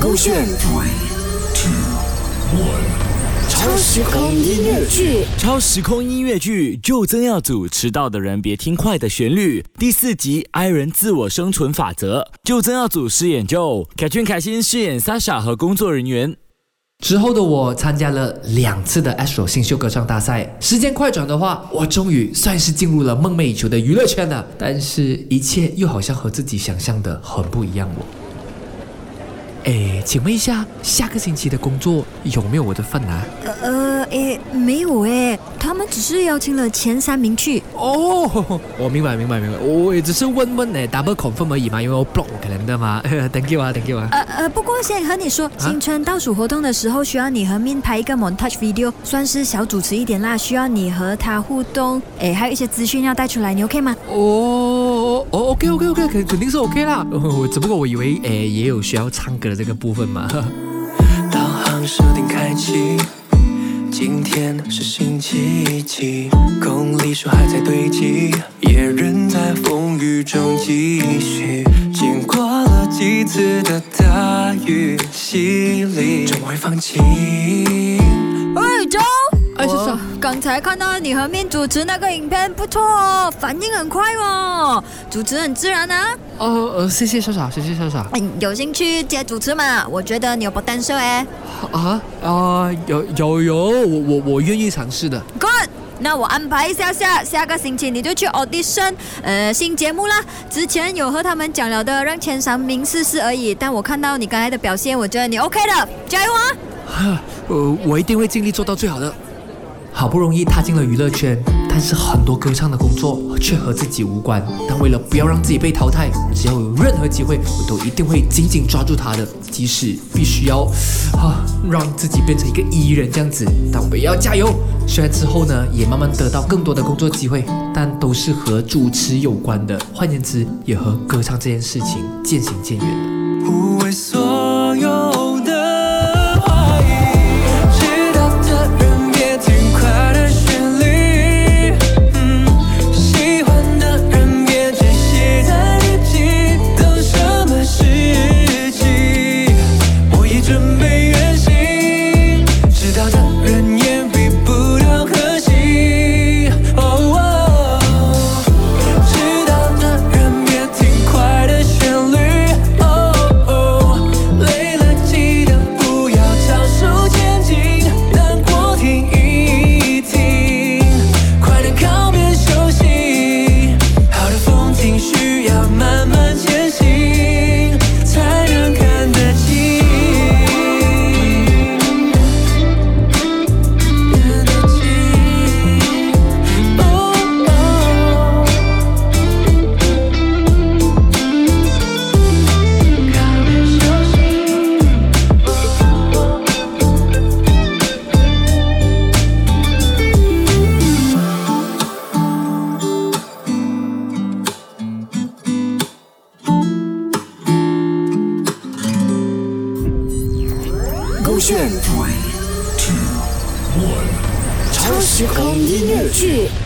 勾选 three two one 超时空音乐剧。超时空音乐剧就曾耀祖迟到的人别听快的旋律第四集 i 人自我生存法则，就曾耀祖饰演 Joe，凯俊凯欣饰演 Sasha 和工作人员。之后的我参加了两次的 Astro 新秀歌唱大赛。时间快转的话，我终于算是进入了梦寐以求的娱乐圈了。但是，一切又好像和自己想象的很不一样哦。哎，请问一下，下个星期的工作有没有我的份啊？呃，哎，没有哎，他们只是邀请了前三名去。哦，我明白明白明白，我也只是问问哎，double confirm 而已嘛，因为我 block 我可能的嘛。Thank you 啊，Thank you 啊。呃呃，不过先和你说，新春倒数活动的时候，需要你和 Min 拍一个 montage video，算是小主持一点啦，需要你和他互动，哎，还有一些资讯要带出来，你 OK 吗？哦哦，OK OK OK，肯肯定是 OK 啦。我，只不过我以为诶也有需要唱歌的这个部分嘛。导航设定开启，今天是星期几？公里数还在堆积，也仍在风雨中继续。经过了几次的大雨洗礼，终会放弃。喂，周。哎，叔叔？刚才看到你和面主持那个影片，不错哦，反应很快哦，主持很自然啊。哦呃，谢谢莎莎，谢谢莎莎。嗯，有兴趣接主持吗？我觉得你有 potential 哎。啊啊，有有有，我我我愿意尝试的。Good，那我安排一下下，下个星期你就去 audition，呃，新节目啦。之前有和他们讲了的，让前三名试试而已。但我看到你刚才的表现，我觉得你 OK 的，加油啊！呃，我一定会尽力做到最好的。好不容易踏进了娱乐圈，但是很多歌唱的工作却和自己无关。但为了不要让自己被淘汰，只要有任何机会，我都一定会紧紧抓住它的，即使必须要啊让自己变成一个艺人这样子，但我也要加油。虽然之后呢，也慢慢得到更多的工作机会，但都是和主持有关的，换言之，也和歌唱这件事情渐行渐远勾选 three two one 超时空音乐剧。